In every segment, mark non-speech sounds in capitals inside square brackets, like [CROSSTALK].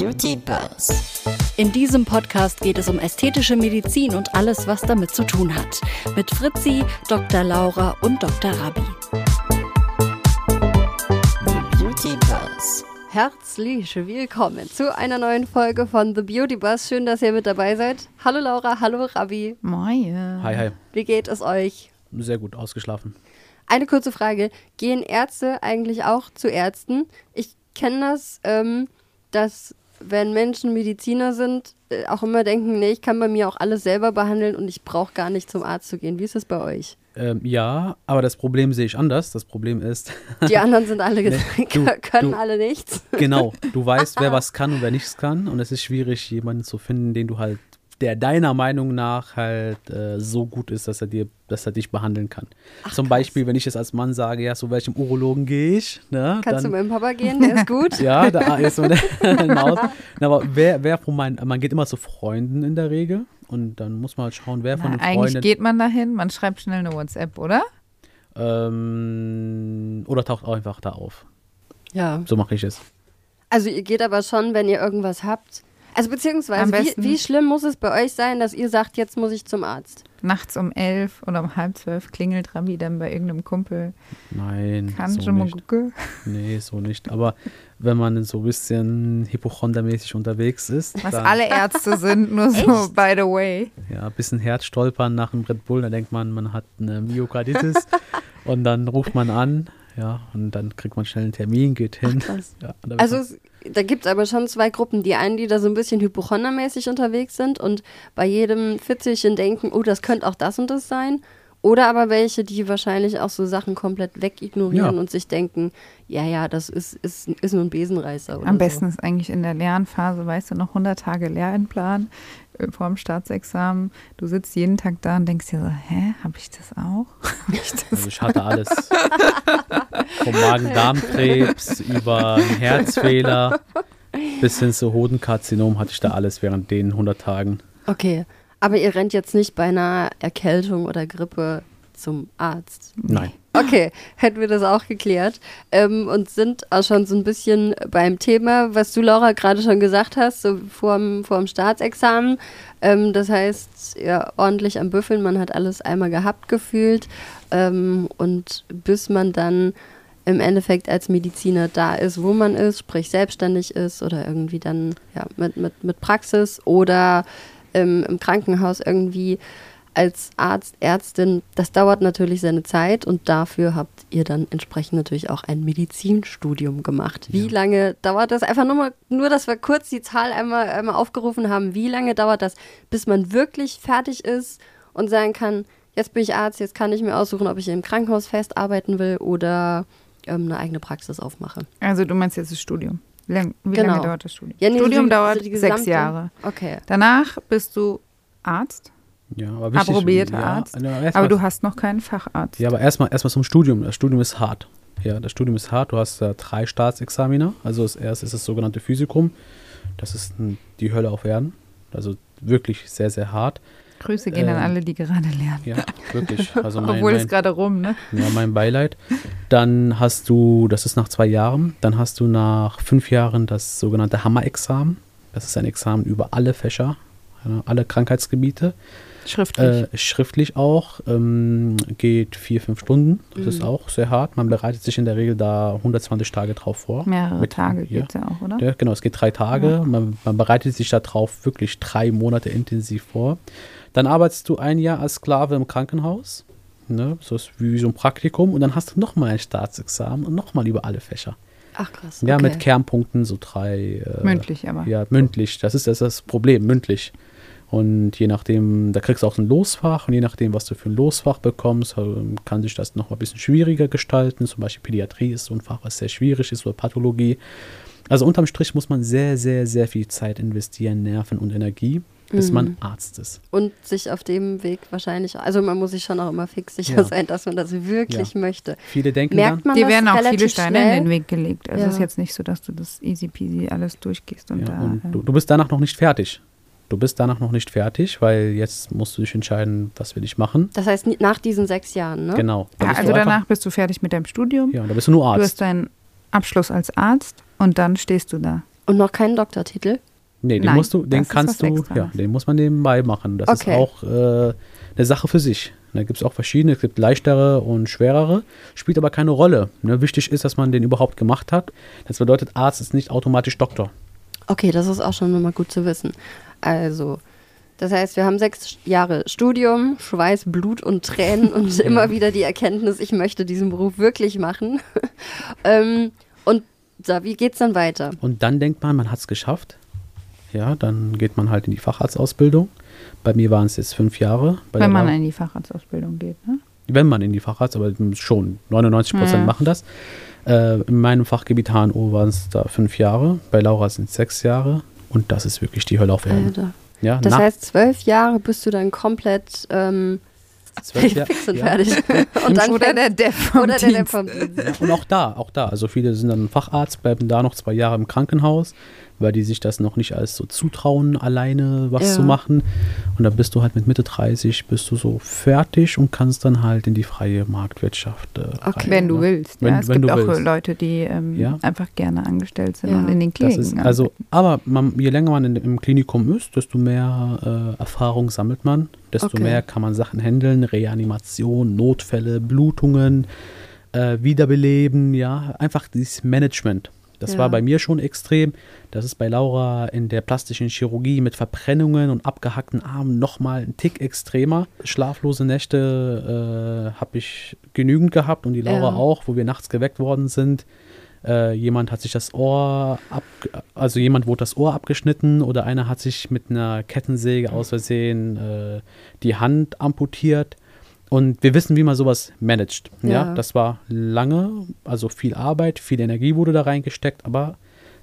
Beauty Buzz. In diesem Podcast geht es um ästhetische Medizin und alles, was damit zu tun hat. Mit Fritzi, Dr. Laura und Dr. Rabi. The Beauty Buzz. Herzlich willkommen zu einer neuen Folge von The Beauty Buzz. Schön, dass ihr mit dabei seid. Hallo Laura, hallo Rabi. Moin. Hi, hi. Wie geht es euch? Sehr gut ausgeschlafen. Eine kurze Frage. Gehen Ärzte eigentlich auch zu Ärzten? Ich kenne das, ähm, dass wenn Menschen Mediziner sind, äh, auch immer denken, nee, ich kann bei mir auch alles selber behandeln und ich brauche gar nicht zum Arzt zu gehen. Wie ist das bei euch? Ähm, ja, aber das Problem sehe ich anders. Das Problem ist, [LAUGHS] Die anderen sind alle Nee, du- [LAUGHS] können du- alle nichts. genau, du weißt, wer [LAUGHS] was kann und wer nichts kann. Und es ist schwierig, jemanden zu finden, den du halt, der deiner Meinung nach halt äh, so gut ist, dass er dir, dass er dich behandeln kann. Zum Beispiel, wenn ich jetzt als Mann sage, ja, zu welchem Urologen gehe ich, ne, Kannst du dann, mit dem Papa gehen? Der ist gut. [LAUGHS] ja, da ist so eine Maus. Na, Aber wer, wer von meinen, man geht immer zu Freunden in der Regel und dann muss man halt schauen, wer von Na, den eigentlich Freunden geht man dahin, man schreibt schnell eine WhatsApp, oder? ähm, oder taucht auch einfach da auf. Ja. So mache ich es. Also ihr geht aber schon, wenn ihr irgendwas habt. Also beziehungsweise, wie, wie schlimm muss es bei euch sein, dass ihr sagt, jetzt muss ich zum Arzt? Nachts um elf oder um halb zwölf klingelt Rabi dann bei irgendeinem Kumpel. Nein, Kann so schon mal nicht. gucken. Nee, so nicht. Aber wenn man so ein bisschen hypochondermäßig unterwegs ist, Was dann, alle Ärzte sind, nur so by the way. ja, ein bisschen Herzstolpern nach dem Red Bull, dann denkt man, man hat eine Myokarditis [LAUGHS] und dann ruft man an, ja, und dann kriegt man schnell einen Termin, geht hin. krass. Ja, Also es, da gibt es aber schon zwei Gruppen. Die einen, die da so ein bisschen hypochondermäßig unterwegs sind und bei jedem Fitzelchen denken, oh, das könnte auch das und das sein. Oder aber welche, die wahrscheinlich auch so Sachen komplett wegignorieren Ja. und sich denken, ja, ja, das ist, ist, ist nur ein Besenreißer. Oder Am besten So. ist eigentlich in der Lernphase, weißt du, noch 100 Tage Lehrplan äh, vor dem Staatsexamen. Du sitzt jeden Tag da und denkst dir so, hä, habe ich das auch? [LAUGHS] Hab ich das? Also ich hatte [LAUGHS] alles. [LAUGHS] Vom Magen-Darm-Krebs über Herzfehler bis hin zu Hodenkarzinom hatte ich da alles während den 100 Tagen. Okay, aber ihr rennt jetzt nicht bei einer Erkältung oder Grippe zum Arzt. Nein. Okay, hätten wir das auch geklärt. Ähm, und sind auch schon so ein bisschen beim Thema, was du, Laura, gerade schon gesagt hast, so vorm, vorm Staatsexamen. Ähm, das heißt, ja, ordentlich am Büffeln, man hat alles einmal gehabt gefühlt. Ähm, und bis man dann im Endeffekt als Mediziner da ist, wo man ist, sprich selbstständig ist oder irgendwie dann ja, mit, mit, mit Praxis oder ähm, im Krankenhaus irgendwie als Arzt, Ärztin, das dauert natürlich seine Zeit und dafür habt ihr dann entsprechend natürlich auch ein Medizinstudium gemacht. Wie lange dauert das? Einfach nur mal, nur, dass wir kurz die Zahl einmal, einmal aufgerufen haben. Wie lange dauert das, bis man wirklich fertig ist und sagen kann, jetzt bin ich Arzt, jetzt kann ich mir aussuchen, ob ich im Krankenhaus fest arbeiten will oder ähm, eine eigene Praxis aufmache. Also du meinst jetzt das Studium. Wie, lang, wie Genau. lange dauert das Studium? Ja, nee, Studium die- dauert also sechs Jahre. Okay. Danach bist du Arzt, Ja, aber wichtig, approbierter ja, Arzt, ja, erst aber mal- du hast noch keinen Facharzt. Ja, aber erstmal erstmal zum Studium. Das Studium ist hart. Ja, das Studium ist hart. Du hast äh, drei Staatsexamina. Also das erste ist das sogenannte Physikum. Das ist die Hölle auf Erden. Also wirklich sehr, sehr hart. Grüße gehen an Ähm, alle, die gerade lernen. Ja, wirklich. [LAUGHS] Also mein, Obwohl es mein, gerade rum, ne? ja, mein Beileid. Dann hast du, das ist nach zwei Jahren, dann hast du nach fünf Jahren das sogenannte Hammer-Examen. Das ist ein Examen über alle Fächer, ja, alle Krankheitsgebiete. Schriftlich. Äh, schriftlich auch, ähm, geht vier, fünf Stunden. Das ist auch sehr hart. Man bereitet sich in der Regel da 120 Tage drauf vor. Mehrere mit- Tage ja. geht's ja auch, oder? Ja, genau, es geht drei Tage. Man, man bereitet sich darauf wirklich drei Monate intensiv vor. Dann arbeitest du ein Jahr als Sklave im Krankenhaus. Ne? So ist wie so ein Praktikum. Und dann hast du nochmal ein Staatsexamen und nochmal über alle Fächer. Ach krass. Ja, okay. mit Kernpunkten, so drei. Äh, Mündlich aber. Ja, mündlich. Das ist das, ist das Problem, mündlich. Und je nachdem, da kriegst du auch ein Losfach und je nachdem, was du für ein Losfach bekommst, ähm, kann sich das noch mal ein bisschen schwieriger gestalten. Zum Beispiel Pädiatrie ist so ein Fach, was sehr schwierig ist oder Pathologie. Also unterm Strich muss man sehr, sehr, sehr viel Zeit investieren, Nerven und Energie, bis Mhm. man Arzt ist. Und sich auf dem Weg wahrscheinlich, also man muss sich schon auch immer fix sicher Ja. sein, dass man das wirklich möchte. Viele denken Merkt man Dir werden auch viele Steine schnell? in den Weg gelegt. Also Ja. es ist jetzt nicht so, dass du das easy peasy alles durchgehst und ja, da. und äh, du, du bist danach noch nicht fertig. Du bist danach noch nicht fertig, weil jetzt musst du dich entscheiden, was will ich machen. Das heißt, nach diesen sechs Jahren, ne? Genau. Ja, also du einfach- danach bist du fertig mit deinem Studium. Ja, da bist du nur Du Arzt. hast deinen Abschluss als Arzt und dann stehst du da. Und noch keinen Doktortitel? Nee, den Nein, musst du, den kannst du, ja, den muss man nebenbei machen. Das Okay. ist auch äh, eine Sache für sich. Da gibt es auch verschiedene, es gibt leichtere und schwerere, spielt aber keine Rolle. Ne? Wichtig ist, dass man den überhaupt gemacht hat. Das bedeutet, Arzt ist nicht automatisch Doktor. Okay, das ist auch schon mal gut zu wissen. Also, das heißt, wir haben sechs Jahre Studium, Schweiß, Blut und Tränen [LAUGHS] und immer wieder die Erkenntnis, ich möchte diesen Beruf wirklich machen. [LAUGHS] ähm, und so, wie geht's dann weiter? Und dann denkt man, man hat es geschafft. Ja, dann geht man halt in die Facharztausbildung. Bei mir waren es jetzt fünf Jahre. Bei Wenn man Lau- in die Facharztausbildung geht, ne? wenn man in die Facharzt, aber schon 99 Prozent Ja. machen das. Äh, in meinem Fachgebiet HNO waren es da fünf Jahre. Bei Laura sind es sechs Jahre. Und das ist wirklich die Hölle auf Erden. Alter. Ja, Das heißt, zwölf Jahre bist du dann komplett ähm, zwölf [LAUGHS] Jahr- fix und ja. fertig. [LAUGHS] und dann Oder der Dev vom oder der, der Dienst. vom Dienst. Ja, und auch da, auch da. Also viele sind dann Facharzt, bleiben da noch zwei Jahre im Krankenhaus, weil die sich das noch nicht als so zutrauen, alleine was Ja. zu machen. Und dann bist du halt mit Mitte 30, bist du so fertig und kannst dann halt in die freie Marktwirtschaft äh, Okay. rein, Wenn du ne? willst. Wenn- ja, es wenn gibt du auch willst. Leute, die ähm, Ja. einfach gerne angestellt sind Ja. und in den Das Kliniken ist, also, aber man, je länger man in, im Klinikum ist, desto mehr äh, Erfahrung sammelt man, desto Okay. mehr kann man Sachen handeln, Reanimation, Notfälle, Blutungen, äh, Wiederbeleben, ja, einfach dieses Management. Das Ja. war bei mir schon extrem. Das ist bei Laura in der plastischen Chirurgie mit Verbrennungen und abgehackten Armen nochmal ein Tick extremer. Schlaflose Nächte äh, habe ich genügend gehabt und die Laura Ja. auch, wo wir nachts geweckt worden sind. Äh, jemand hat sich das Ohr ab, also jemand wurde das Ohr abgeschnitten oder einer hat sich mit einer Kettensäge aus Versehen äh, die Hand amputiert. Und wir wissen, wie man sowas managt. Ja. Ja. das war lange, also viel Arbeit, viel Energie wurde da reingesteckt, aber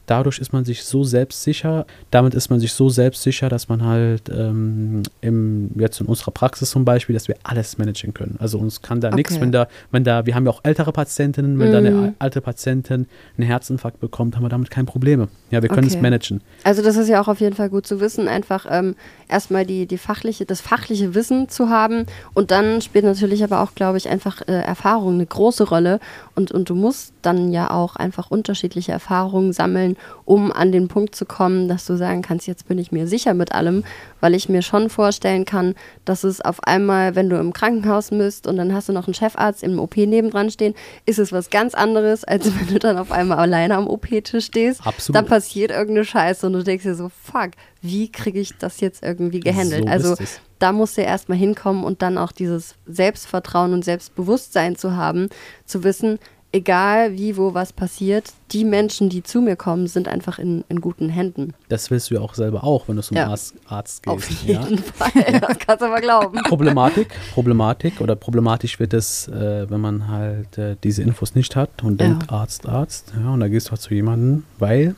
dadurch ist man sich so selbstsicher, damit ist man sich so selbstsicher, dass man halt ähm, im, jetzt in unserer Praxis zum Beispiel, dass wir alles managen können. Also uns kann da nichts, Okay. wenn da, wenn da, wir haben ja auch ältere Patientinnen, wenn da eine Mhm. alte Patientin einen Herzinfarkt bekommt, haben wir damit keine Probleme. Ja, wir können Okay. es managen. Also das ist ja auch auf jeden Fall gut zu wissen, einfach ähm, erstmal die, die fachliche, das fachliche Wissen zu haben und dann spielt natürlich aber auch, glaube ich, einfach äh, Erfahrung eine große Rolle und, und du musst dann ja auch einfach unterschiedliche Erfahrungen sammeln, um an den Punkt zu kommen, dass du sagen kannst, jetzt bin ich mir sicher mit allem, weil ich mir schon vorstellen kann, dass es auf einmal, wenn du im Krankenhaus bist und dann hast du noch einen Chefarzt im OP nebendran stehen, ist es was ganz anderes, als [LAUGHS] wenn du dann auf einmal alleine am OP-Tisch stehst. Absolut. Dann passiert irgendeine Scheiße und du denkst dir so, fuck, wie kriege ich das jetzt irgendwie gehandelt? So also da musst du erstmal hinkommen und dann auch dieses Selbstvertrauen und Selbstbewusstsein zu haben, zu wissen, egal wie, wo was passiert, die Menschen, die zu mir kommen, sind einfach in, in guten Händen. Das willst du ja auch selber auch, wenn du zum Ja. Arzt, Arzt Auf gehst. Ja. jeden [LAUGHS] Fall. Das kannst du aber glauben. Problematik, Problematik oder problematisch wird es, äh, wenn man halt äh, diese Infos nicht hat und Ja. denkt Arzt, Arzt. Ja, und da gehst du halt zu jemandem, weil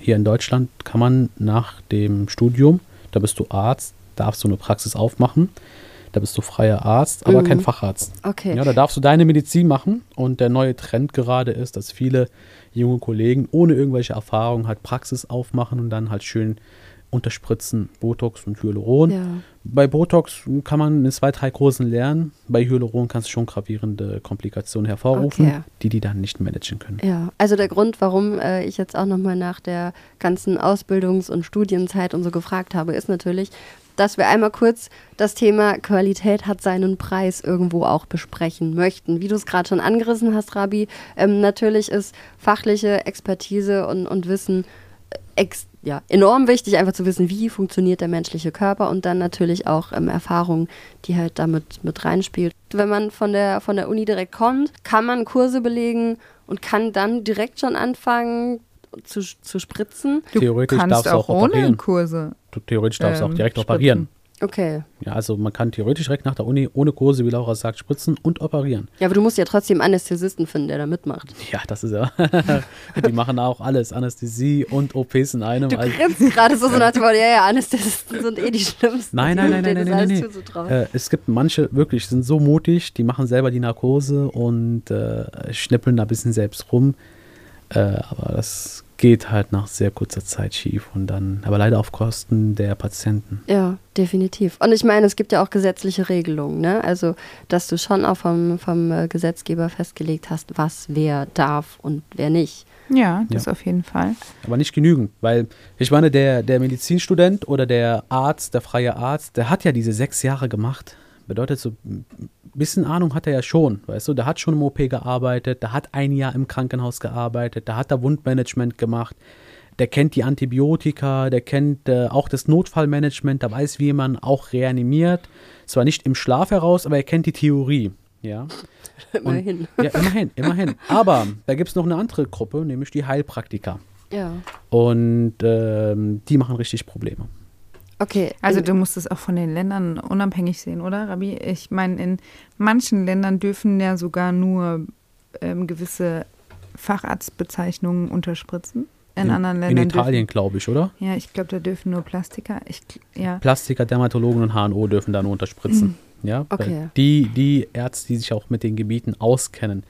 hier in Deutschland kann man nach dem Studium, da bist du Arzt, darfst du eine Praxis aufmachen, da bist du freier Arzt, aber Mhm. kein Facharzt. Okay. Ja, da darfst du deine Medizin machen und der neue Trend gerade ist, dass viele junge Kollegen ohne irgendwelche Erfahrung halt Praxis aufmachen und dann halt schön unterspritzen Botox und Hyaluron. Ja. Bei Botox kann man in zwei, drei Kursen lernen. Bei Hyaluron kannst du schon gravierende Komplikationen hervorrufen, Okay. die die dann nicht managen können. Ja, also der Grund, warum äh, ich jetzt auch nochmal nach der ganzen Ausbildungs- und Studienzeit und so gefragt habe, ist natürlich, dass wir einmal kurz das Thema Qualität hat seinen Preis irgendwo auch besprechen möchten. Wie du es gerade schon angerissen hast, Rabi, ähm, natürlich ist fachliche Expertise und, und Wissen äh, ex ja, enorm wichtig, einfach zu wissen, wie funktioniert der menschliche Körper und dann natürlich auch ähm, Erfahrung, die halt damit mit reinspielt. Wenn man von der, von der Uni direkt kommt, kann man Kurse belegen und kann dann direkt schon anfangen zu, zu spritzen. Du Theoretisch kannst darfst du auch auch ohne operieren. Kurse. Du, theoretisch darfst du auch Ähm, direkt spritzen. operieren. Okay. Ja, also man kann theoretisch direkt nach der Uni ohne Kurse, wie Laura sagt, spritzen und operieren. Ja, aber du musst ja trotzdem einen Anästhesisten finden, der da mitmacht. Ja, das ist ja. [LAUGHS] die machen auch alles, Anästhesie und OPs in einem. Du Also, grinst gerade so, so nach dem Motto, ja, ja, Anästhesisten sind eh die schlimmsten. Nein, nein, nein, nein, nein, nein, nein. zuzutrauen. Äh, es gibt manche wirklich, sind so mutig, die machen selber die Narkose und äh, schnippeln da ein bisschen selbst rum. Äh, aber das geht halt nach sehr kurzer Zeit schief und dann, aber leider auf Kosten der Patienten. Ja, definitiv. Und ich meine, es gibt ja auch gesetzliche Regelungen, ne? Also, dass du schon auch vom, vom äh, Gesetzgeber festgelegt hast, was wer darf und wer nicht. Ja, das Ja. auf jeden Fall. Aber nicht genügend, weil ich meine, der, der Medizinstudent oder der Arzt, der freie Arzt, der hat ja diese sechs Jahre gemacht. Bedeutet so, ein bisschen Ahnung hat er ja schon, weißt du, der hat schon im OP gearbeitet, der hat ein Jahr im Krankenhaus gearbeitet, der hat da Wundmanagement gemacht, der kennt die Antibiotika, der kennt äh, auch das Notfallmanagement, der weiß, wie man auch reanimiert. Zwar nicht im Schlaf heraus, aber er kennt die Theorie, ja. [LAUGHS] Immerhin. Ja, immerhin, immerhin. Aber da gibt es noch eine andere Gruppe, nämlich die Heilpraktiker. Ja. Und ähm, die machen richtig Probleme. Okay. Also in- du musst es auch von den Ländern unabhängig sehen, oder, Rabi? Ich meine, in manchen Ländern dürfen ja sogar nur ähm, gewisse Facharztbezeichnungen unterspritzen. In, anderen In Ländern Italien, glaube ich, oder? Ja, ich glaube, da dürfen nur Plastiker. Ich, ja. Plastiker, Dermatologen und HNO dürfen da nur unterspritzen. Ja, weil Okay. Die, die Ärzte, die sich auch mit den Gebieten auskennen.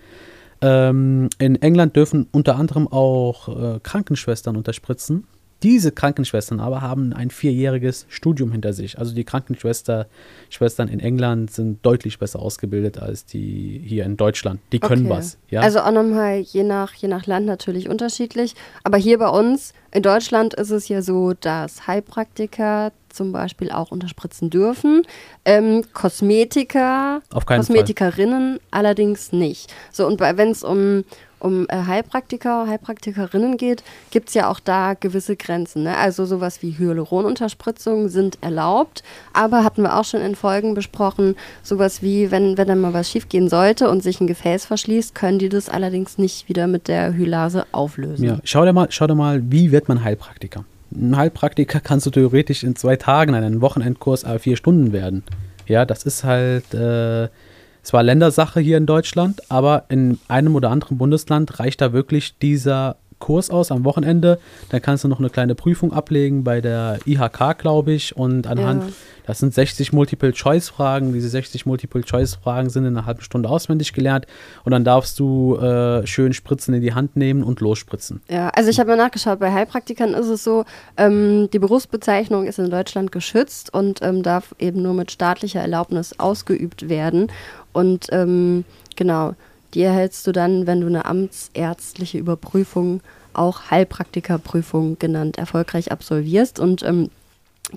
Ähm, in England dürfen unter anderem auch äh, Krankenschwestern unterspritzen. Diese Krankenschwestern aber haben ein vierjähriges Studium hinter sich. Also die Krankenschwester Schwestern in England sind deutlich besser ausgebildet als die hier in Deutschland. Die können Okay. was. Ja? Also auch nochmal je nach, je nach Land natürlich unterschiedlich. Aber hier bei uns in Deutschland ist es ja so, dass Heilpraktiker zum Beispiel auch unterspritzen dürfen. Ähm, Kosmetiker, Auf keinen Fall. Kosmetikerinnen allerdings nicht. So, und wenn es um, um äh, Heilpraktiker, Heilpraktikerinnen geht, gibt es ja auch da gewisse Grenzen. Ne? Also sowas wie Hyaluronunterspritzungen sind erlaubt, aber hatten wir auch schon in Folgen besprochen, sowas wie, wenn, wenn dann mal was schiefgehen sollte und sich ein Gefäß verschließt, können die das allerdings nicht wieder mit der Hylase auflösen. Ja, schau dir mal, schau dir mal, wie wird man Heilpraktiker? Ein Heilpraktiker [LAUGHS] kannst du theoretisch in zwei Tagen an einem Wochenendkurs a vier Stunden werden. Ja, das ist halt, äh, es war Ländersache hier in Deutschland, aber in einem oder anderen Bundesland reicht da wirklich dieser Kurs aus am Wochenende. Dann kannst du noch eine kleine Prüfung ablegen bei der IHK, glaube ich. Und anhand, Ja. das sind 60 Multiple-Choice-Fragen. Diese 60 Multiple-Choice-Fragen sind in einer halben Stunde auswendig gelernt. Und dann darfst du äh, schön Spritzen in die Hand nehmen und losspritzen. Ja, also ich habe mal nachgeschaut, bei Heilpraktikern ist es so, ähm, die Berufsbezeichnung ist in Deutschland geschützt und ähm, darf eben nur mit staatlicher Erlaubnis ausgeübt werden. Und ähm, genau, die erhältst du dann, wenn du eine amtsärztliche Überprüfung, auch Heilpraktikerprüfung genannt, erfolgreich absolvierst. Und ähm,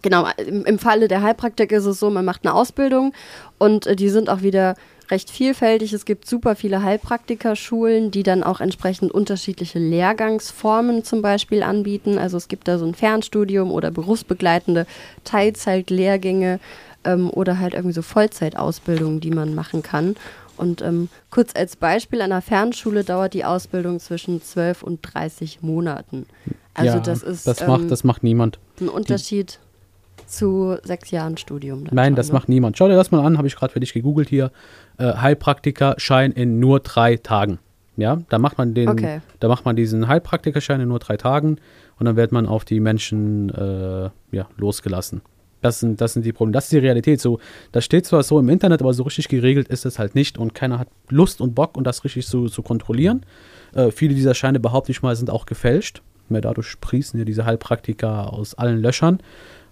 Genau, im, im Falle der Heilpraktiker ist es so, man macht eine Ausbildung und äh, die sind auch wieder recht vielfältig. Es gibt super viele Heilpraktikerschulen, die dann auch entsprechend unterschiedliche Lehrgangsformen zum Beispiel anbieten. Also es gibt da so ein Fernstudium oder berufsbegleitende Teilzeitlehrgänge ähm, oder halt irgendwie so Vollzeitausbildungen, die man machen kann. Und ähm, kurz als Beispiel, an einer Fernschule dauert die Ausbildung zwischen 12 und 30 Monaten. Also ja, das ist das ähm, macht, das macht niemand. ein Unterschied zu sechs Jahren Studium. Nein, schon, das ne? macht niemand. Schau dir das mal an, habe ich gerade für dich gegoogelt hier. Äh, Heilpraktikerschein in nur drei Tagen. Ja, da macht man den, Okay. da macht man diesen Heilpraktikerschein in nur drei Tagen und dann wird man auf die Menschen äh, ja, losgelassen. Das sind, das sind die Probleme. Das ist die Realität. So, das steht zwar so im Internet, aber so richtig geregelt ist es halt nicht und keiner hat Lust und Bock, um das richtig zu, zu kontrollieren. Äh, viele dieser Scheine behaupte ich mal, sind auch gefälscht. Mehr dadurch sprießen ja diese Heilpraktiker aus allen Löchern.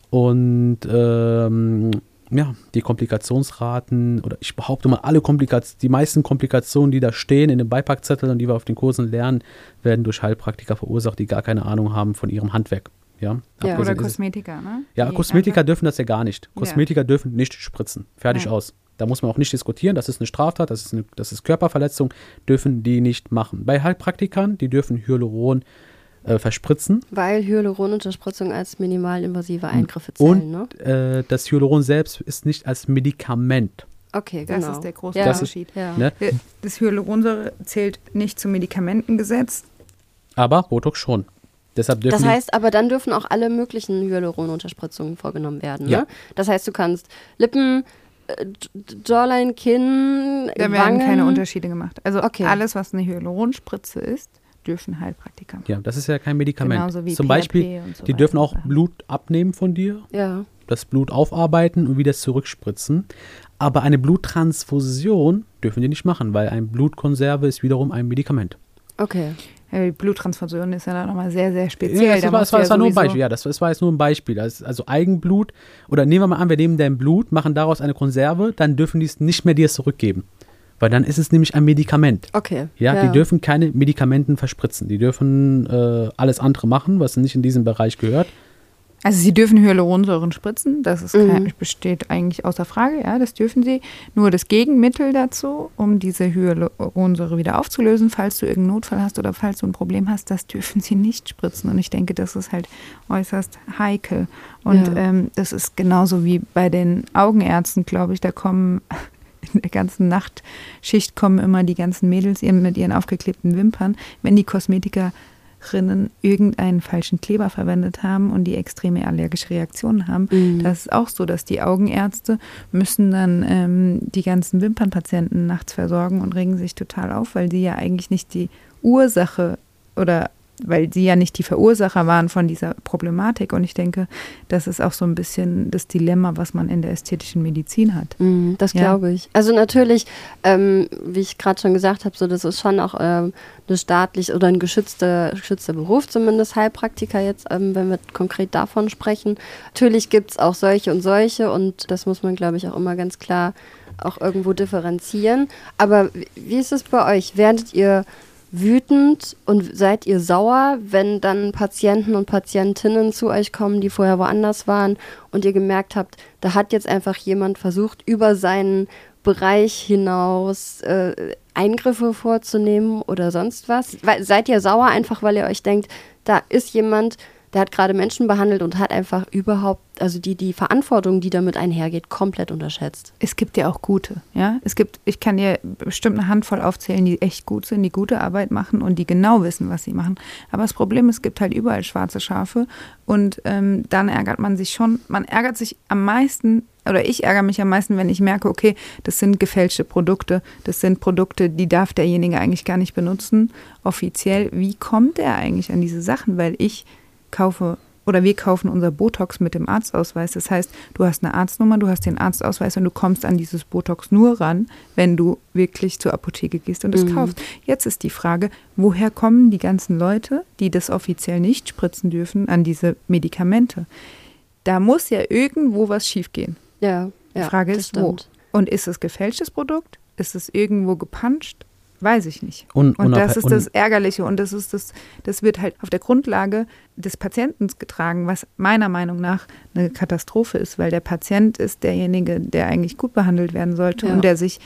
Und ähm, ja, die Komplikationsraten oder ich behaupte mal, alle Komplikationen, die meisten Komplikationen, die da stehen in den Beipackzetteln und die wir auf den Kursen lernen, werden durch Heilpraktiker verursacht, die gar keine Ahnung haben von ihrem Handwerk. Ja, Ja. Oder Kosmetiker, ne? ja, Die Kosmetiker einfach- dürfen das ja gar nicht. Ja. Kosmetiker dürfen nicht spritzen. Fertig Nein. aus. Da muss man auch nicht diskutieren. Das ist eine Straftat, das ist, eine, das ist Körperverletzung. Dürfen die nicht machen. Bei Heilpraktikern, die dürfen Hyaluron äh, verspritzen. Weil Hyaluronunterspritzung als minimalinvasive Eingriffe zählen, Und ne? äh, das Hyaluron selbst ist nicht als Medikament. Okay, Das genau. ist der große ja. Das Unterschied. ja. Ne? Das Hyaluronsäure zählt nicht zum Medikamentengesetz. Aber Botox schon. Deshalb dürfen Das heißt, aber dann dürfen auch alle möglichen Hyaluronunterspritzungen vorgenommen werden. Ja. Ne? Das heißt, du kannst Lippen, äh, Jawline, Kinn, Da werden Wangen. keine Unterschiede gemacht. Also Okay. alles, was eine Hyaluronspritze ist, dürfen Heilpraktiker machen. ja, das ist ja kein Medikament. Genauso wie Zum PHP Beispiel, und so die weiter dürfen auch. Blut abnehmen von dir, Ja. das Blut aufarbeiten und wieder zurückspritzen. Aber eine Bluttransfusion dürfen die nicht machen, weil ein Blutkonserve ist wiederum ein Medikament. Okay. Ja, die Bluttransfusion ist ja dann nochmal sehr, sehr speziell. Ja, das, Da war, das, war, ja das war nur ein Beispiel. Ja, das, das war jetzt nur ein Beispiel. Also, also Eigenblut, oder nehmen wir mal an, wir nehmen dein Blut, machen daraus eine Konserve, dann dürfen die es nicht mehr dir zurückgeben. Weil dann ist es nämlich ein Medikament. Okay. Ja, die dürfen keine Medikamenten verspritzen. Die dürfen äh, alles andere machen, was nicht in diesem Bereich gehört. Also sie dürfen Hyaluronsäuren spritzen, das ist Mhm. kein, besteht eigentlich außer Frage, ja, das dürfen sie. Nur das Gegenmittel dazu, um diese Hyaluronsäure wieder aufzulösen, falls du irgendeinen Notfall hast oder falls du ein Problem hast, das dürfen sie nicht spritzen. Und ich denke, das ist halt äußerst heikel. Und Ja. ähm, das ist genauso wie bei den Augenärzten, glaube ich, da kommen [LAUGHS] in der ganzen Nachtschicht kommen immer die ganzen Mädels mit ihren aufgeklebten Wimpern, wenn die Kosmetikerinnen irgendeinen falschen Kleber verwendet haben und die extreme allergische Reaktionen haben. Mhm. Das ist auch so, dass die Augenärzte müssen dann ähm, die ganzen Wimpernpatienten nachts versorgen und regen sich total auf, weil sie ja eigentlich nicht die Ursache oder weil sie ja nicht die Verursacher waren von dieser Problematik. Und ich denke, das ist auch so ein bisschen das Dilemma, was man in der ästhetischen Medizin hat. Mhm, Das Ja. glaube ich. Also natürlich, ähm, wie ich gerade schon gesagt habe, so das ist schon auch ähm, eine staatlich oder ein geschützter, geschützter Beruf, zumindest Heilpraktiker jetzt, ähm, wenn wir konkret davon sprechen. Natürlich gibt es auch solche und solche und das muss man, glaube ich, auch immer ganz klar auch irgendwo differenzieren. Aber wie- wie ist es bei euch? Werdet ihr wütend und seid ihr sauer, wenn dann Patienten und Patientinnen zu euch kommen, die vorher woanders waren und ihr gemerkt habt, da hat jetzt einfach jemand versucht, über seinen Bereich hinaus äh, Eingriffe vorzunehmen oder sonst was? Weil, seid ihr sauer einfach, weil ihr euch denkt, da ist jemand, der hat gerade Menschen behandelt und hat einfach überhaupt, also die, die Verantwortung, die damit einhergeht, komplett unterschätzt. Es gibt ja auch gute, ja. Es gibt, ich kann dir bestimmt eine Handvoll aufzählen, die echt gut sind, die gute Arbeit machen und die genau wissen, was sie machen. Aber das Problem ist, es gibt halt überall schwarze Schafe und ähm, dann ärgert man sich schon. Man ärgert sich am meisten oder ich ärgere mich am meisten, wenn ich merke, okay, das sind gefälschte Produkte, das sind Produkte, die darf derjenige eigentlich gar nicht benutzen, offiziell. Wie kommt er eigentlich an diese Sachen? Weil ich kaufe oder wir kaufen unser Botox mit dem Arztausweis. Das heißt, du hast eine Arztnummer, du hast den Arztausweis und du kommst an dieses Botox nur ran, wenn du wirklich zur Apotheke gehst und es Mhm. kaufst. Jetzt ist die Frage, woher kommen die ganzen Leute, die das offiziell nicht spritzen dürfen, an diese Medikamente? Da muss ja irgendwo was schiefgehen. Ja, Die ja, Frage das ist, wo? Und ist es gefälschtes Produkt? Ist es irgendwo gepanscht? Weiß ich nicht. Und, Und das ist das Ärgerliche und das ist das, das wird halt auf der Grundlage des Patienten getragen, was meiner Meinung nach eine Katastrophe ist, weil der Patient ist derjenige, der eigentlich gut behandelt werden sollte Ja. und der sich,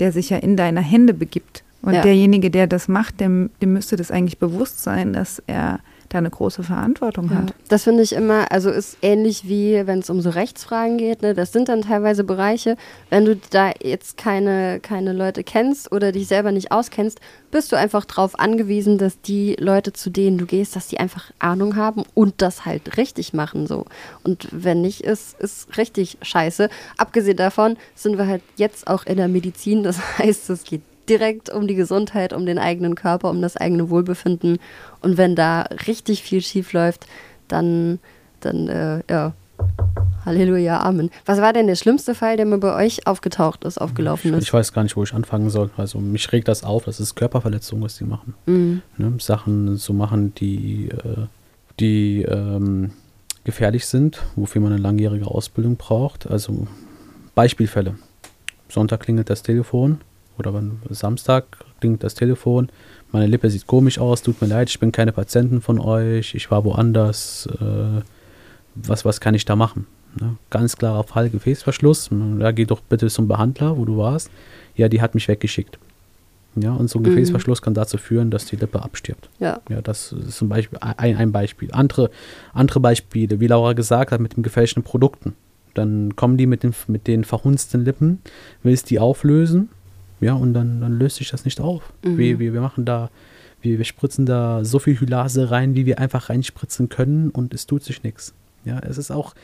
der sich ja in deine Hände begibt. Und Ja. derjenige, der das macht, dem, dem müsste das eigentlich bewusst sein, dass er da eine große Verantwortung Ja, hat. das finde ich immer, also ist ähnlich wie wenn es um so Rechtsfragen geht. Ne? Das sind dann teilweise Bereiche, wenn du da jetzt keine, keine Leute kennst oder dich selber nicht auskennst, bist du einfach darauf angewiesen, dass die Leute, zu denen du gehst, dass die einfach Ahnung haben und das halt richtig machen so. Und wenn nicht, ist ist richtig scheiße. Abgesehen davon sind wir halt jetzt auch in der Medizin. Das [LAUGHS] heißt, es geht direkt um die Gesundheit, um den eigenen Körper, um das eigene Wohlbefinden. Und wenn da richtig viel schief läuft, dann, dann, äh, ja, Halleluja, Amen. Was war denn der schlimmste Fall, der mir bei euch aufgetaucht ist, aufgelaufen Ich ist? weiß gar nicht, wo ich anfangen soll. Also mich regt das auf, das ist Körperverletzung, was die machen. Mhm. Ne? Sachen zu machen, die, äh, die ähm, gefährlich sind, wofür man eine langjährige Ausbildung braucht. Also Beispielfälle. Sonntag klingelt das Telefon oder wann- Samstag klingelt das Telefon. Meine Lippe sieht komisch aus, tut mir leid, ich bin keine Patientin von euch, ich war woanders. Äh, was, was kann ich da machen? Ne? Ganz klarer Fall, Gefäßverschluss. Ja, geh doch bitte zum Behandler, wo du warst. Ja, die hat mich weggeschickt. Ja, und so ein Mhm. Gefäßverschluss kann dazu führen, dass die Lippe abstirbt. Ja. Ja, das ist zum Beispiel ein, ein Beispiel. Andere, andere Beispiele, wie Laura gesagt hat, mit den gefälschten Produkten. Dann kommen die mit den, mit den verhunzten Lippen, willst die auflösen, ja, und dann, dann löst sich das nicht auf. Mhm. Wir, wir, wir machen da, wir, wir spritzen da so viel Hylase rein, wie wir einfach reinspritzen können und es tut sich nichts. Ja, es ist auch,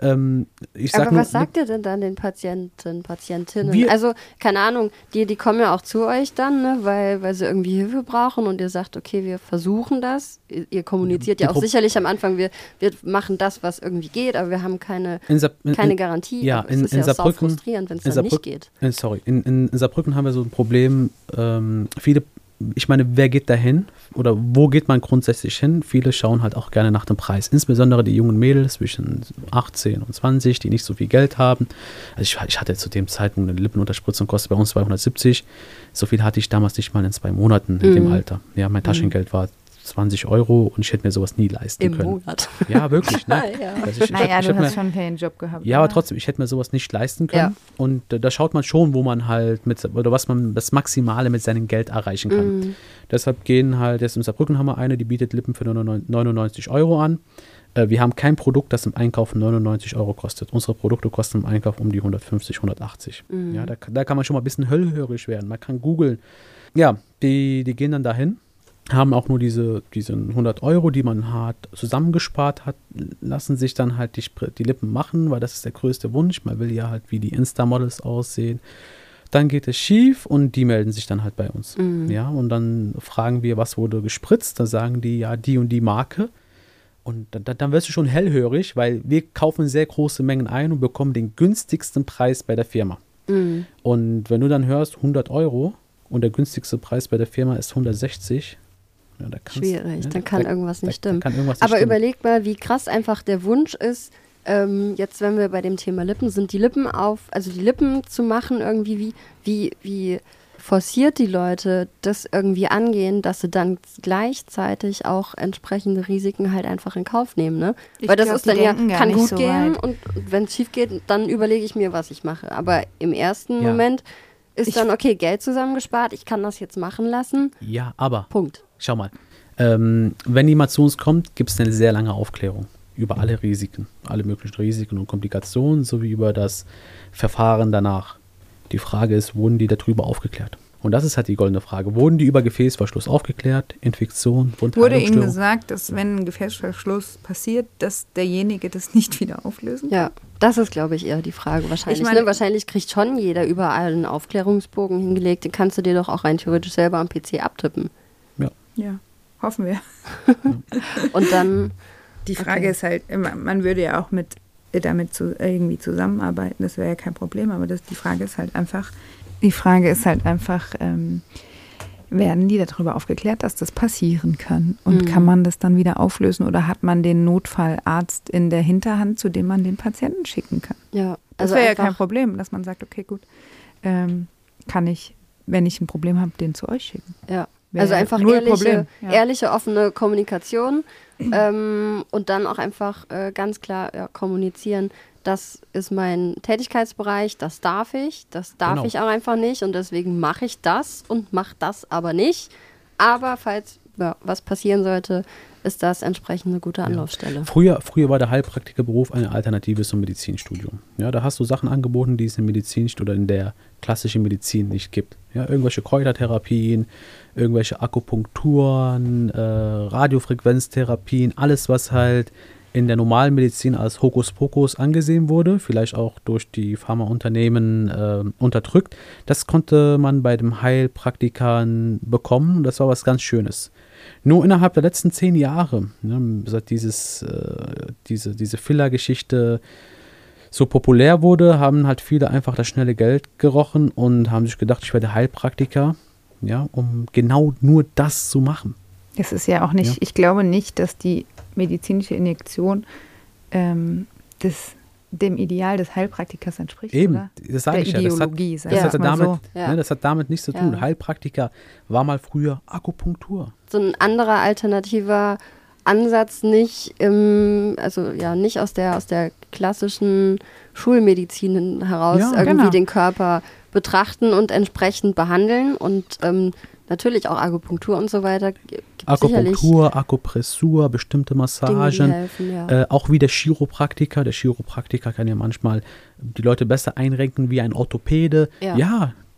ähm, Aber nur, was sagt ihr denn dann den Patienten, Patientinnen? Wir- also, keine Ahnung, die, die kommen ja auch zu euch dann, ne, weil, weil sie irgendwie Hilfe brauchen und ihr sagt, okay, wir versuchen das. Ihr, ihr kommuniziert ja auch Pro- sicherlich am Anfang, wir, wir machen das, was irgendwie geht, aber wir haben keine, in, Sa- in, keine in, Garantie. ja, in- in ja Saarbrücken- frustrierend, wenn es dann nicht geht. Äh, sorry, in Saarbrücken haben wir so ein Problem, ähm, viele ich meine, wer geht da hin? Oder wo geht man grundsätzlich hin? Viele schauen halt auch gerne nach dem Preis. Insbesondere die jungen Mädels zwischen 18 und 20, die nicht so viel Geld haben. Also ich, ich hatte zu dem Zeitpunkt eine Lippenunterspritzung, kostet bei uns 270. So viel hatte ich damals nicht mal in zwei Monaten in dem Alter. Ja, mein Taschengeld war 20 Euro und ich hätte mir sowas nie leisten Im können. Monat. Ja, wirklich. Ne? [LAUGHS] Ja. Also ich, ich, Naja, ich du hätte mir- hast schon einen Job gehabt. ja, aber oder? trotzdem, ich hätte mir sowas nicht leisten können. Und äh, da schaut man schon, wo man halt mit, oder was man das Maximale mit seinem Geld erreichen kann. Mhm. Deshalb gehen halt, jetzt in Saarbrücken haben wir eine, die bietet Lippen für 99 Euro an. Äh, wir haben kein Produkt, das im Einkauf 99 Euro kostet. Unsere Produkte kosten im Einkauf um die 150, 180. Mhm. Ja, da, da kann man schon mal ein bisschen hellhörig werden. Man kann googeln. Ja, die, die gehen dann dahin, haben auch nur diese, diese 100 Euro, die man hat, zusammengespart hat, lassen sich dann halt die, die Lippen machen, weil das ist der größte Wunsch. Man will ja halt wie die Insta-Models aussehen. Dann geht es schief und die melden sich dann halt bei uns. Mhm. Ja, und dann fragen wir, was wurde gespritzt? Da sagen die, ja, die und die Marke. Und da, da, dann wirst du schon hellhörig, weil wir kaufen sehr große Mengen ein und bekommen den günstigsten Preis bei der Firma. Mhm. Und wenn du dann hörst 100 Euro und der günstigste Preis bei der Firma ist 160, ja, da Schwierig, ja, dann kann da, irgendwas nicht da stimmen. irgendwas nicht Aber stimmen. überleg mal, wie krass einfach der Wunsch ist, ähm, jetzt wenn wir bei dem Thema Lippen sind, die Lippen auf, also die Lippen zu machen irgendwie, wie, wie, wie forciert die Leute das irgendwie angehen, dass sie dann gleichzeitig auch entsprechende Risiken halt einfach in Kauf nehmen, ne? Ich Weil das glaub, ist dann ja, kann gut so gehen weit. und wenn es schief geht, dann überlege ich mir, was ich mache. Aber im ersten Ja. Moment ist Ich- dann, okay, Geld zusammengespart, ich kann das jetzt machen lassen, Ja, aber Punkt. Schau mal, ähm, wenn jemand zu uns kommt, gibt es eine sehr lange Aufklärung über alle Risiken, alle möglichen Risiken und Komplikationen sowie über das Verfahren danach. Die Frage ist, wurden die darüber aufgeklärt? Und das ist halt die goldene Frage. Wurden die über Gefäßverschluss aufgeklärt? Infektion, Wurde Ihnen gesagt, dass wenn ein Gefäßverschluss passiert, dass derjenige das nicht [LAUGHS] wieder auflösen kann? Ja, das ist, glaube ich, eher die Frage wahrscheinlich. meine- ne? Wahrscheinlich kriegt schon jeder überall einen Aufklärungsbogen hingelegt. Den kannst du dir doch auch rein theoretisch selber am PC abtippen. Ja. Hoffen wir. Und dann, Die Frage Okay. ist halt, man würde ja auch mit damit zu, irgendwie zusammenarbeiten, das wäre ja kein Problem, aber das, die Frage ist halt einfach, die Frage ist halt einfach, ähm, werden die darüber aufgeklärt, dass das passieren kann? Und Mhm. kann man das dann wieder auflösen oder hat man den Notfallarzt in der Hinterhand, zu dem man den Patienten schicken kann? ja. Das Also wäre ja kein Problem, dass man sagt, okay, gut, ähm, kann ich, wenn ich ein Problem habe, den zu euch schicken. Ja. Also einfach ehrliche, ja. ehrliche, offene Kommunikation ähm, und dann auch einfach äh, ganz klar ja, kommunizieren. Das ist mein Tätigkeitsbereich, das darf ich, das darf Genau. ich auch einfach nicht und deswegen mache ich das und mache das aber nicht. Aber falls ja, was passieren sollte, ist das entsprechend eine gute Anlaufstelle. Früher, früher war der Heilpraktikerberuf eine Alternative zum Medizinstudium. Ja, da hast du Sachen angeboten, die es im Medizin oder in der klassischen Medizin nicht gibt. Ja, irgendwelche Kräutertherapien, irgendwelche Akupunkturen, äh, Radiofrequenztherapien, alles, was halt in der normalen Medizin als Hokuspokus angesehen wurde, vielleicht auch durch die Pharmaunternehmen äh, unterdrückt, das konnte man bei den Heilpraktikern bekommen und das war was ganz Schönes. Nur innerhalb der letzten zehn Jahre, ne, seit dieses, äh, diese, diese Filler-Geschichte so populär wurde, haben halt viele einfach das schnelle Geld gerochen und haben sich gedacht, ich werde Heilpraktiker, ja, um genau nur das zu machen. Das ist ja auch nicht, Ja. ich glaube nicht, dass die medizinische Injektion ähm, des, dem Ideal des Heilpraktikers entspricht. Eben, Oder? das sage ich ja. Das hat, das, hatte damit, so. Ja. ne, das hat damit nichts zu Ja. tun. Heilpraktiker war mal früher Akupunktur. so ein anderer alternativer Ansatz nicht im, also ja, nicht aus der, aus der klassischen Schulmedizin heraus Ja, irgendwie genau. den Körper betrachten und entsprechend behandeln und ähm, natürlich auch Akupunktur und so weiter Akupunktur, Akupressur, bestimmte Dinge, Massagen. helfen, ja. Äh, auch wie der Chiropraktiker. Der Chiropraktiker kann ja manchmal die Leute besser einrenken wie ein Orthopäde. Ja.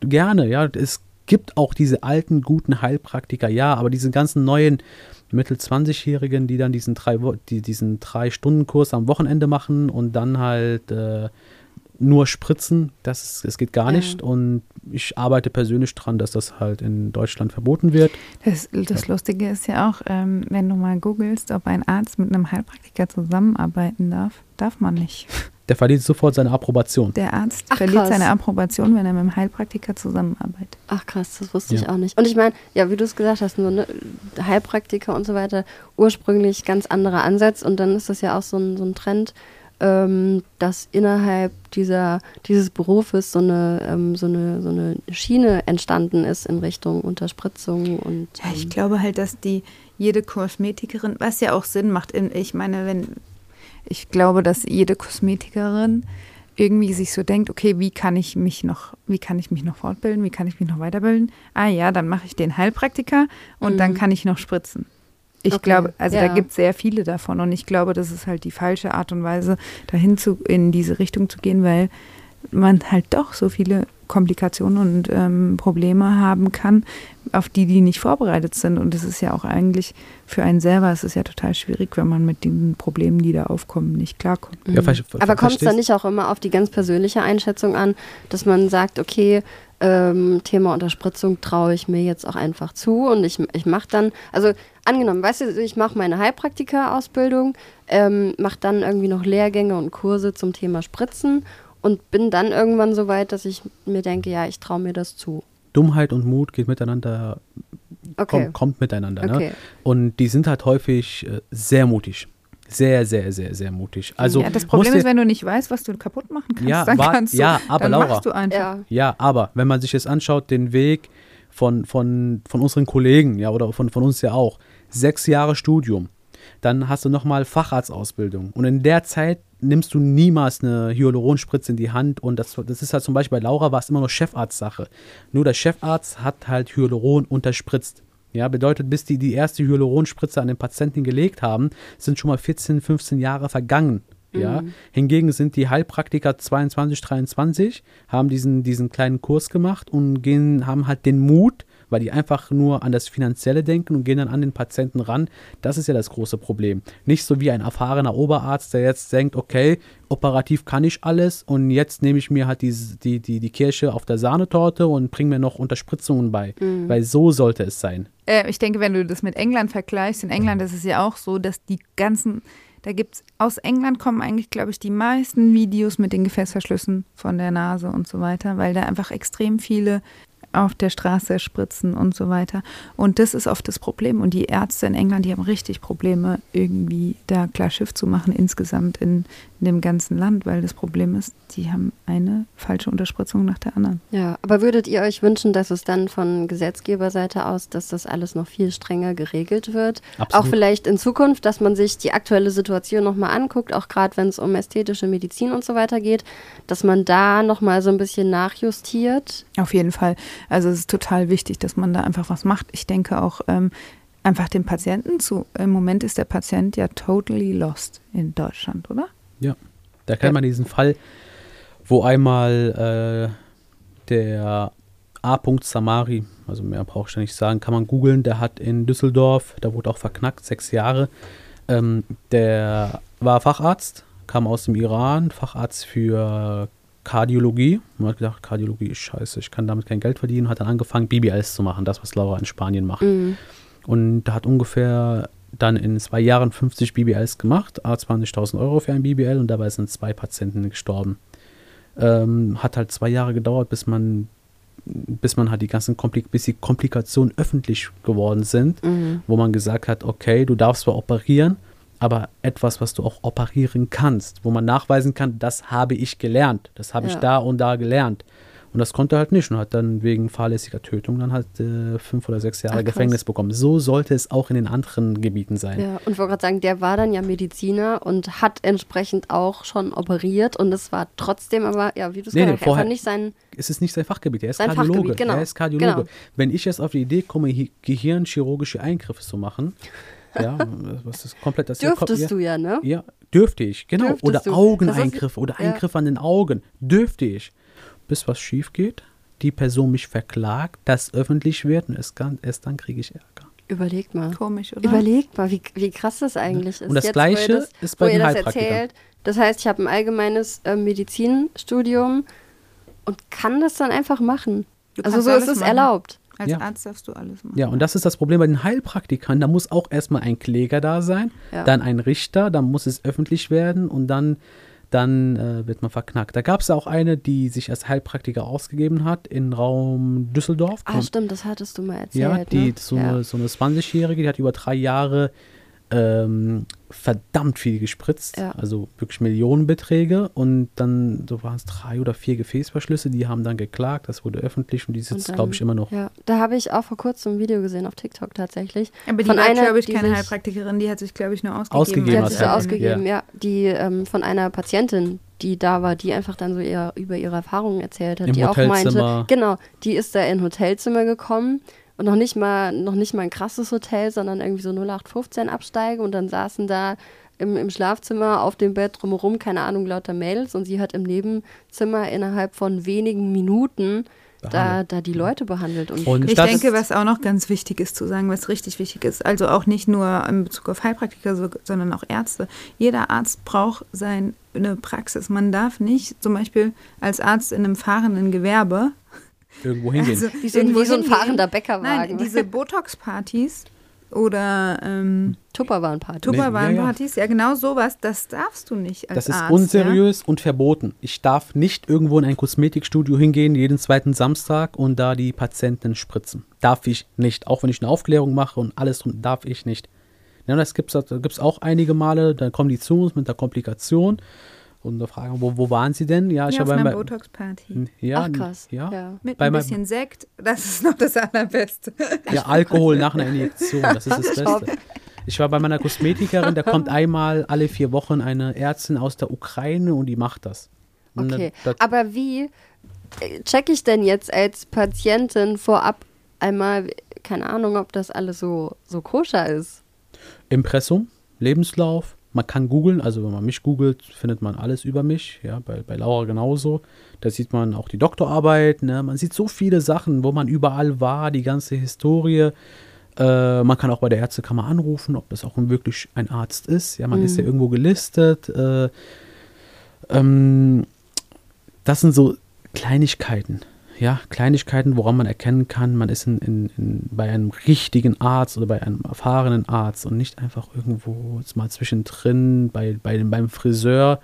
gerne. Ja, es gibt auch diese alten guten Heilpraktiker, ja, aber diese ganzen neuen Mittel 20-Jährigen, die dann diesen drei, die, diesen drei Stunden Kurs am Wochenende machen und dann halt äh, nur spritzen, das ist, es geht gar Ja. nicht. Und ich arbeite persönlich dran, dass das halt in Deutschland verboten wird. Das, das Lustige ist ja auch, ähm, wenn du mal googelst, ob ein Arzt mit einem Heilpraktiker zusammenarbeiten darf, darf man nicht. [LAUGHS] Der verliert sofort seine Approbation. Der Arzt Ach, verliert krass. seine Approbation, wenn er mit einem Heilpraktiker zusammenarbeitet. Ach krass, das wusste ich Ja. auch nicht. Und ich meine, ja, wie du es gesagt hast, nur ne, Heilpraktiker und so weiter, ursprünglich ganz anderer Ansatz und dann ist das ja auch so ein, so ein Trend, ähm, dass innerhalb dieser, dieses Berufes so eine, ähm, so, eine, so eine Schiene entstanden ist in Richtung Unterspritzung und Ja, ich ähm, glaube halt, dass die jede Kosmetikerin, was ja auch Sinn macht, in, ich meine, wenn ich glaube, dass jede Kosmetikerin irgendwie sich so denkt, okay, wie kann ich mich noch, wie kann ich mich noch fortbilden, wie kann ich mich noch weiterbilden? Ah ja, dann mache ich den Heilpraktiker und dann Mhm. kann ich noch spritzen. Ich Okay, glaube, also da ja. gibt es sehr viele davon und ich glaube, das ist halt die falsche Art und Weise, dahin zu, in diese Richtung zu gehen, weil man halt doch so viele Komplikationen und ähm, Probleme haben kann, auf die die nicht vorbereitet sind. Und es ist ja auch eigentlich für einen selber, es ist ja total schwierig, wenn man mit den Problemen, die da aufkommen, nicht klarkommt. Ja, Mhm. Aber kommt es dann nicht auch immer auf die ganz persönliche Einschätzung an, dass man sagt, okay, ähm, Thema Unterspritzung traue ich mir jetzt auch einfach zu und ich, ich mache dann, also angenommen, weißt du, ich mache meine Heilpraktiker-Ausbildung, ähm, mache dann irgendwie noch Lehrgänge und Kurse zum Thema Spritzen und bin dann irgendwann so weit, dass ich mir denke, ja, ich traue mir das zu. Dummheit und Mut geht miteinander, Okay. kommt, kommt miteinander. Ne? Okay. Und die sind halt häufig äh, sehr mutig. Sehr, sehr, sehr, sehr mutig. Also ja, das Problem ist, wenn du nicht weißt, was du kaputt machen kannst, Ja, dann wa- kannst du, ja, aber dann Laura. machst du einfach. Ja. Ja, aber wenn man sich jetzt anschaut, den Weg von, von, von unseren Kollegen, ja, oder von, von uns ja auch, sechs Jahre Studium, dann hast du nochmal Facharztausbildung. Und in der Zeit nimmst du niemals eine Hyaluronspritze in die Hand. Und das, das ist halt zum Beispiel bei Laura war es immer nur Chefarztsache. Nur der Chefarzt hat halt Hyaluron unterspritzt. Ja, bedeutet, bis die die erste Hyaluronspritze an den Patienten gelegt haben, sind schon mal 14, 15 Jahre vergangen. Ja, hingegen sind die Heilpraktiker 22, 23, haben diesen, diesen kleinen Kurs gemacht und gehen, haben halt den Mut, weil die einfach nur an das Finanzielle denken und gehen dann an den Patienten ran. Das ist ja das große Problem. Nicht so wie ein erfahrener Oberarzt, der jetzt denkt, okay, operativ kann ich alles und jetzt nehme ich mir halt die, die, die, die Kirsche auf der Sahnetorte und bringe mir noch Unterspritzungen bei. Weil so sollte es sein. Äh, ich denke, wenn du das mit England vergleichst, in England ist es ja auch so, dass die ganzen, da gibt's, aus England kommen eigentlich, glaube ich, die meisten Videos mit den Gefäßverschlüssen von der Nase und so weiter, weil da einfach extrem viele auf der Straße spritzen und so weiter. Und das ist oft das Problem. Und die Ärzte in England, die haben richtig Probleme, irgendwie da klar Schiff zu machen insgesamt in, in dem ganzen Land, weil das Problem ist, die haben eine falsche Unterspritzung nach der anderen. Ja, aber würdet ihr euch wünschen, dass es dann von Gesetzgeberseite aus, dass das alles noch viel strenger geregelt wird? Absolut. Auch vielleicht in Zukunft, dass man sich die aktuelle Situation nochmal anguckt, auch gerade wenn es um ästhetische Medizin und so weiter geht, dass man da nochmal so ein bisschen nachjustiert. Auf jeden Fall. Also es ist total wichtig, dass man da einfach was macht. Ich denke auch ähm, einfach dem Patienten zu. Im Moment ist der Patient ja totally lost in Deutschland, oder? Ja, da kennt man diesen Fall, wo einmal äh, der A. Samari, also mehr brauche ich da nicht sagen, kann man googeln, der hat in Düsseldorf, da wurde auch verknackt, sechs Jahre, ähm, der war Facharzt, kam aus dem Iran, Facharzt für Kardiologie. Man hat gedacht, Kardiologie ist scheiße, ich kann damit kein Geld verdienen, hat dann angefangen, BBLs zu machen, das, was Laura in Spanien macht. Und da hat ungefähr dann in zwei Jahren 50 BBLs gemacht, a 20.000 Euro für ein BBL und dabei sind zwei Patienten gestorben. Ähm, hat halt zwei Jahre gedauert, bis man, bis man halt die ganzen Komplik bis die Komplikationen öffentlich geworden sind, wo man gesagt hat, okay, du darfst zwar operieren, aber etwas, was du auch operieren kannst, wo man nachweisen kann, das habe ich gelernt, das habe ich Ja. da und da gelernt. Und das konnte er halt nicht und hat dann wegen fahrlässiger Tötung dann halt äh, fünf oder sechs Jahre Ach. Gefängnis bekommen. So sollte es auch in den anderen Gebieten sein. Ja, und ich wollte gerade sagen, der war dann ja Mediziner und hat entsprechend auch schon operiert und es war trotzdem aber, ja, wie du es Nee, nee, gesagt hast, einfach nicht sein. Es ist nicht sein Fachgebiet, er ist Sein Kardiologe. Fachgebiet, genau. Er ist Kardiologe. Genau. Wenn ich jetzt auf die Idee komme, hi- gehirnchirurgische Eingriffe zu machen, ja, was ist komplett das Dürftest ja, du ja, ne? Ja, dürfte ich, genau. Dürftest oder du. Augeneingriffe oder ja. Eingriffe an den Augen, dürfte ich. Bis was schief geht, die Person mich verklagt, das öffentlich wird und erst, dann- erst dann kriege ich Ärger. Überlegt mal. Komisch, oder? Überlegt mal, wie, wie krass das eigentlich ist. Und das Jetzt, wo ihr Gleiche das, ist wo bei ihr den das erzählt. Das heißt, ich habe ein allgemeines äh, Medizinstudium und kann das dann einfach machen. Du Also so ist es machen. erlaubt. Als Ja. Arzt darfst du alles machen. Ja, und das ist das Problem bei den Heilpraktikern. Da muss auch erstmal ein Kläger da sein, Ja. dann ein Richter, dann muss es öffentlich werden und dann, dann äh, wird man verknackt. Da gab es ja auch eine, die sich als Heilpraktiker ausgegeben hat in Raum Düsseldorf. Ah, stimmt, das hattest du mal erzählt. ja, die, ne? so, ja. Eine, so eine 20-Jährige, die hat über drei Jahre ähm, verdammt viel gespritzt, Ja. also wirklich Millionenbeträge und dann so waren es drei oder vier Gefäßverschlüsse, die haben dann geklagt, das wurde öffentlich und die sitzt, glaube ich, immer noch. Ja, da habe ich auch vor kurzem ein Video gesehen auf TikTok tatsächlich. Aber die Von war, einer, glaube ich, die keine sich- Heilpraktikerin, die hat sich, glaube ich, nur ausgegeben. Ausgegeben Die hat sich so ausgegeben, ja. Die ähm, von einer Patientin, die da war, die einfach dann so ihr, über ihre Erfahrungen erzählt hat, Im die auch meinte, genau, die ist da in ein Hotelzimmer gekommen und noch nicht mal, noch nicht mal ein krasses Hotel, sondern irgendwie so 0815 Absteige und dann saßen da im, im Schlafzimmer auf dem Bett drumherum, keine Ahnung, lauter Mädels und sie hat im Nebenzimmer innerhalb von wenigen Minuten da, da die Leute behandelt. Und, Und Ich denke, was auch noch ganz wichtig ist zu sagen, was richtig wichtig ist, also auch nicht nur in Bezug auf Heilpraktiker, so- sondern auch Ärzte. Jeder Arzt braucht seine Praxis. Man darf nicht zum Beispiel als Arzt in einem fahrenden Gewerbe Irgendwo hingehen. also Wie so wie so ein fahrender Bäckerwagen. Nein, diese Botox-Partys oder ähm, Tupperwarenparty. Tupperwarenpartys, ja, genau sowas, das darfst du nicht als Das ist Arzt. unseriös und verboten. Ich darf nicht irgendwo in ein Kosmetikstudio hingehen, jeden zweiten Samstag und da die Patienten spritzen. Darf ich nicht. Auch wenn ich eine Aufklärung mache und alles, drum, darf ich nicht. Ja, das gibt es auch einige Male, dann kommen die zu uns mit der Komplikation und fragen, wo, wo waren sie denn? Ja, ich ja habe einer bei- Botox-Party. ja, Ach krass. Ja, Ja. Mit Bei ein bisschen Sekt, das ist noch das Allerbeste. ja, Alkohol nach einer Injektion, das ist das. [LAUGHS] Beste. Ich war bei meiner Kosmetikerin, da kommt einmal alle vier Wochen eine Ärztin aus der Ukraine und die macht das. Und Okay, das- aber wie äh, checke ich denn jetzt als Patientin vorab einmal, keine Ahnung, ob das alles so, so koscher ist? Impressum, Lebenslauf. Man kann googeln, also wenn man mich googelt, findet man alles über mich. Ja, bei, bei Laura genauso. Da sieht man auch die Doktorarbeit. Ne? Man sieht so viele Sachen, wo man überall war, die ganze Historie. Äh, man kann auch bei der Ärztekammer anrufen, ob das auch wirklich ein Arzt ist. Ja, man ist ja irgendwo gelistet. Äh, ähm, das sind so Kleinigkeiten. Ja, Kleinigkeiten, woran man erkennen kann, man ist in, in, in, bei einem richtigen Arzt oder bei einem erfahrenen Arzt und nicht einfach irgendwo jetzt mal zwischendrin bei, bei dem, beim Friseur,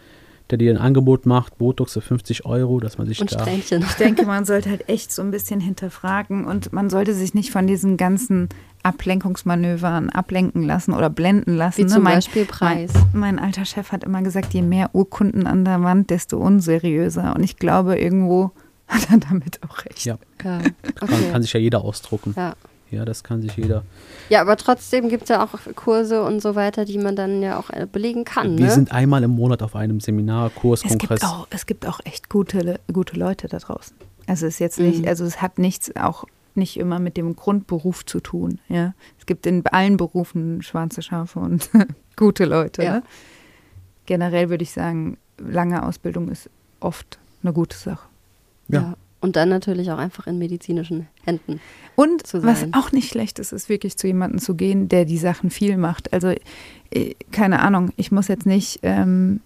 der dir ein Angebot macht, Botox für 50 Euro, dass man sich Und da. Strähnchen. Ich denke, man sollte halt echt so ein bisschen hinterfragen und man sollte sich nicht von diesen ganzen Ablenkungsmanövern ablenken lassen oder blenden lassen. Wie ne? zum mein, Beispiel Preis. Mein, mein alter Chef hat immer gesagt, je mehr Urkunden an der Wand, desto unseriöser. Und ich glaube, irgendwo [LAUGHS] hat er damit auch recht. Ja, Ja, kann, okay. kann sich ja jeder ausdrucken. ja. Ja, das kann sich jeder. ja, aber trotzdem gibt es ja auch Kurse und so weiter, die man dann ja auch äh, belegen kann. Wir ne? sind einmal im Monat auf einem Seminar, Kurs, Es Kongress. gibt, auch, es gibt auch echt gute, gute Leute da draußen. Also es ist jetzt nicht, Mhm. also es hat nichts auch nicht immer mit dem Grundberuf zu tun. Ja, es gibt in allen Berufen schwarze Schafe und [LAUGHS] gute Leute. Ja. Ne? Generell würde ich sagen, lange Ausbildung ist oft eine gute Sache. Ja. Ja. Und dann natürlich auch einfach in medizinischen Händen. Und was auch nicht schlecht ist, ist wirklich zu jemandem zu gehen, der die Sachen viel macht. Also äh, keine Ahnung, ich muss jetzt nicht ähm,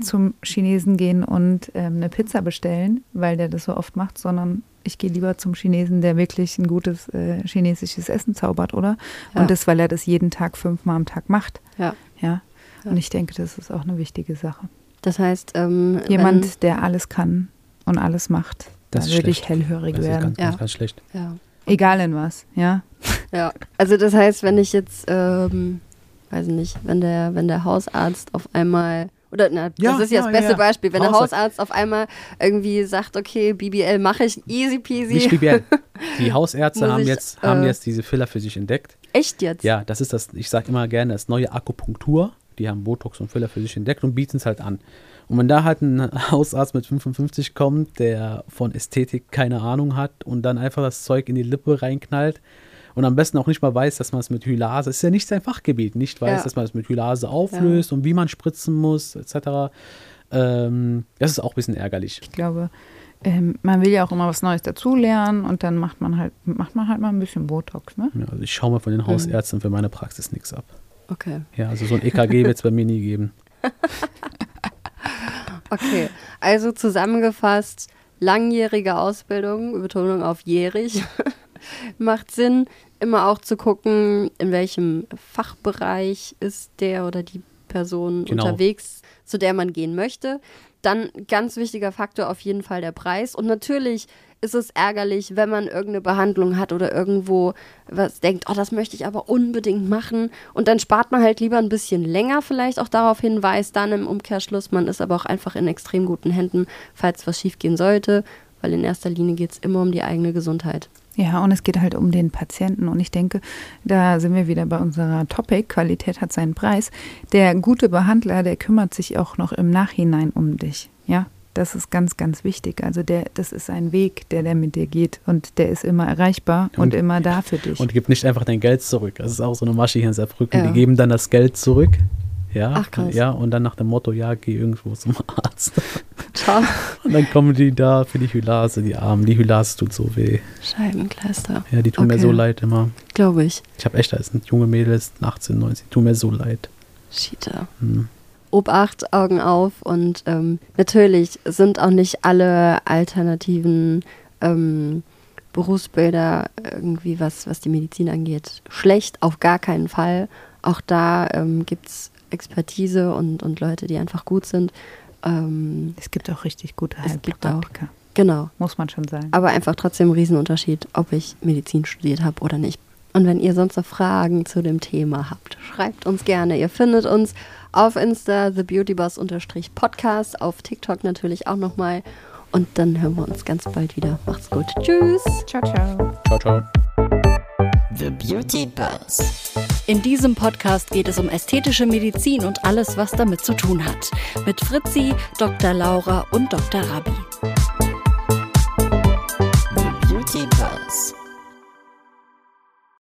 zum Chinesen gehen und ähm, eine Pizza bestellen, weil der das so oft macht, sondern ich gehe lieber zum Chinesen, der wirklich ein gutes äh, chinesisches Essen zaubert, oder? Ja. Und das, weil er das jeden Tag fünfmal am Tag macht. Ja. Ja. Ja. Und ich denke, das ist auch eine wichtige Sache. Das heißt, ähm, Jemand, der alles kann und alles macht, Das da ist würde ich hellhörig Das ist werden. ganz, Ja. ganz, ganz schlecht. ja. Egal in was, ja. Ja, also das heißt, wenn ich jetzt, ähm, weiß nicht, wenn der, wenn der Hausarzt auf einmal, oder na, das Ja, ist ja das ja, beste ja. Beispiel, wenn der Hausarzt. Hausarzt auf einmal irgendwie sagt, okay, BBL mache ich, easy peasy. Nicht BBL. [LAUGHS] Die Hausärzte haben ich, jetzt, haben äh, jetzt diese Filler für sich entdeckt. Echt jetzt? Ja, das ist das, ich sage immer gerne, das neue Akupunktur. Die haben Botox und Filler für sich entdeckt und bieten es halt an. Und wenn da halt ein Hausarzt mit 55 kommt, der von Ästhetik keine Ahnung hat und dann einfach das Zeug in die Lippe reinknallt und am besten auch nicht mal weiß, dass man es mit Hylase, ist ja nicht sein Fachgebiet, nicht weiß, Ja. dass man es mit Hylase auflöst und wie man spritzen muss, etc. Ähm, das ist auch ein bisschen ärgerlich. Ich glaube, ähm, man will ja auch immer was Neues dazulernen und dann macht man halt, macht man halt mal ein bisschen Botox, ne? Ja, also ich schaue mal von den Hausärzten für meine Praxis nichts ab. Okay. Ja, also so ein EKG wird es bei mir nie geben. [LAUGHS] Okay, also zusammengefasst, langjährige Ausbildung, Betonung auf jährig, [LAUGHS] macht Sinn, immer auch zu gucken, in welchem Fachbereich ist der oder die Person Genau. unterwegs, zu der man gehen möchte. Dann ganz wichtiger Faktor auf jeden Fall der Preis. Und natürlich ist es ärgerlich, wenn man irgendeine Behandlung hat oder irgendwo was denkt, oh, das möchte ich aber unbedingt machen. Und dann spart man halt lieber ein bisschen länger vielleicht auch darauf hin, weiß dann im Umkehrschluss, man ist aber auch einfach in extrem guten Händen, falls was schiefgehen sollte. Weil in erster Linie geht es immer um die eigene Gesundheit. Ja, und es geht halt um den Patienten. Und ich denke, da sind wir wieder bei unserer Topic, Qualität hat seinen Preis. Der gute Behandler, der kümmert sich auch noch im Nachhinein um dich. Ja, das ist ganz, ganz wichtig. Also der, das ist ein Weg, der, der mit dir geht. Und der ist immer erreichbar und, Und- immer da für dich. Und gibt nicht einfach dein Geld zurück. Das ist auch so eine Masche hier in Saarbrücken. Ja. Die geben dann das Geld zurück. Ja, Ach, krass. ja, und dann nach dem Motto, ja, geh irgendwo zum Arzt. [LAUGHS] Ciao. Und dann kommen die da für die Hylase, die Armen. Die Hylase tut so weh. Scheibenkleister. Ja, die tun mir Okay. so leid immer. Glaube ich. Ich habe echt, das sind junge Mädels, 18, 19, die tun mir so leid. Cheater. Hm. Obacht, Augen auf und ähm, natürlich sind auch nicht alle alternativen ähm, Berufsbilder irgendwie, was, was die Medizin angeht, schlecht, auf gar keinen Fall. Auch da ähm, gibt es Expertise und, und Leute, die einfach gut sind. Ähm, es gibt auch richtig gute Heilpraktiker, genau. muss man schon sagen. Aber einfach trotzdem ein Riesenunterschied, ob ich Medizin studiert habe oder nicht. Und wenn ihr sonst noch Fragen zu dem Thema habt, schreibt uns gerne. Ihr findet uns auf Insta, thebeautyboss-podcast, auf TikTok natürlich auch nochmal. Und dann hören wir uns ganz bald wieder. Macht's gut. Tschüss. Ciao, ciao. Ciao, ciao. The Beauty Buzz. In diesem Podcast geht es um ästhetische Medizin und alles, was damit zu tun hat. Mit Fritzi, Dr. Laura und Dr. Rabi.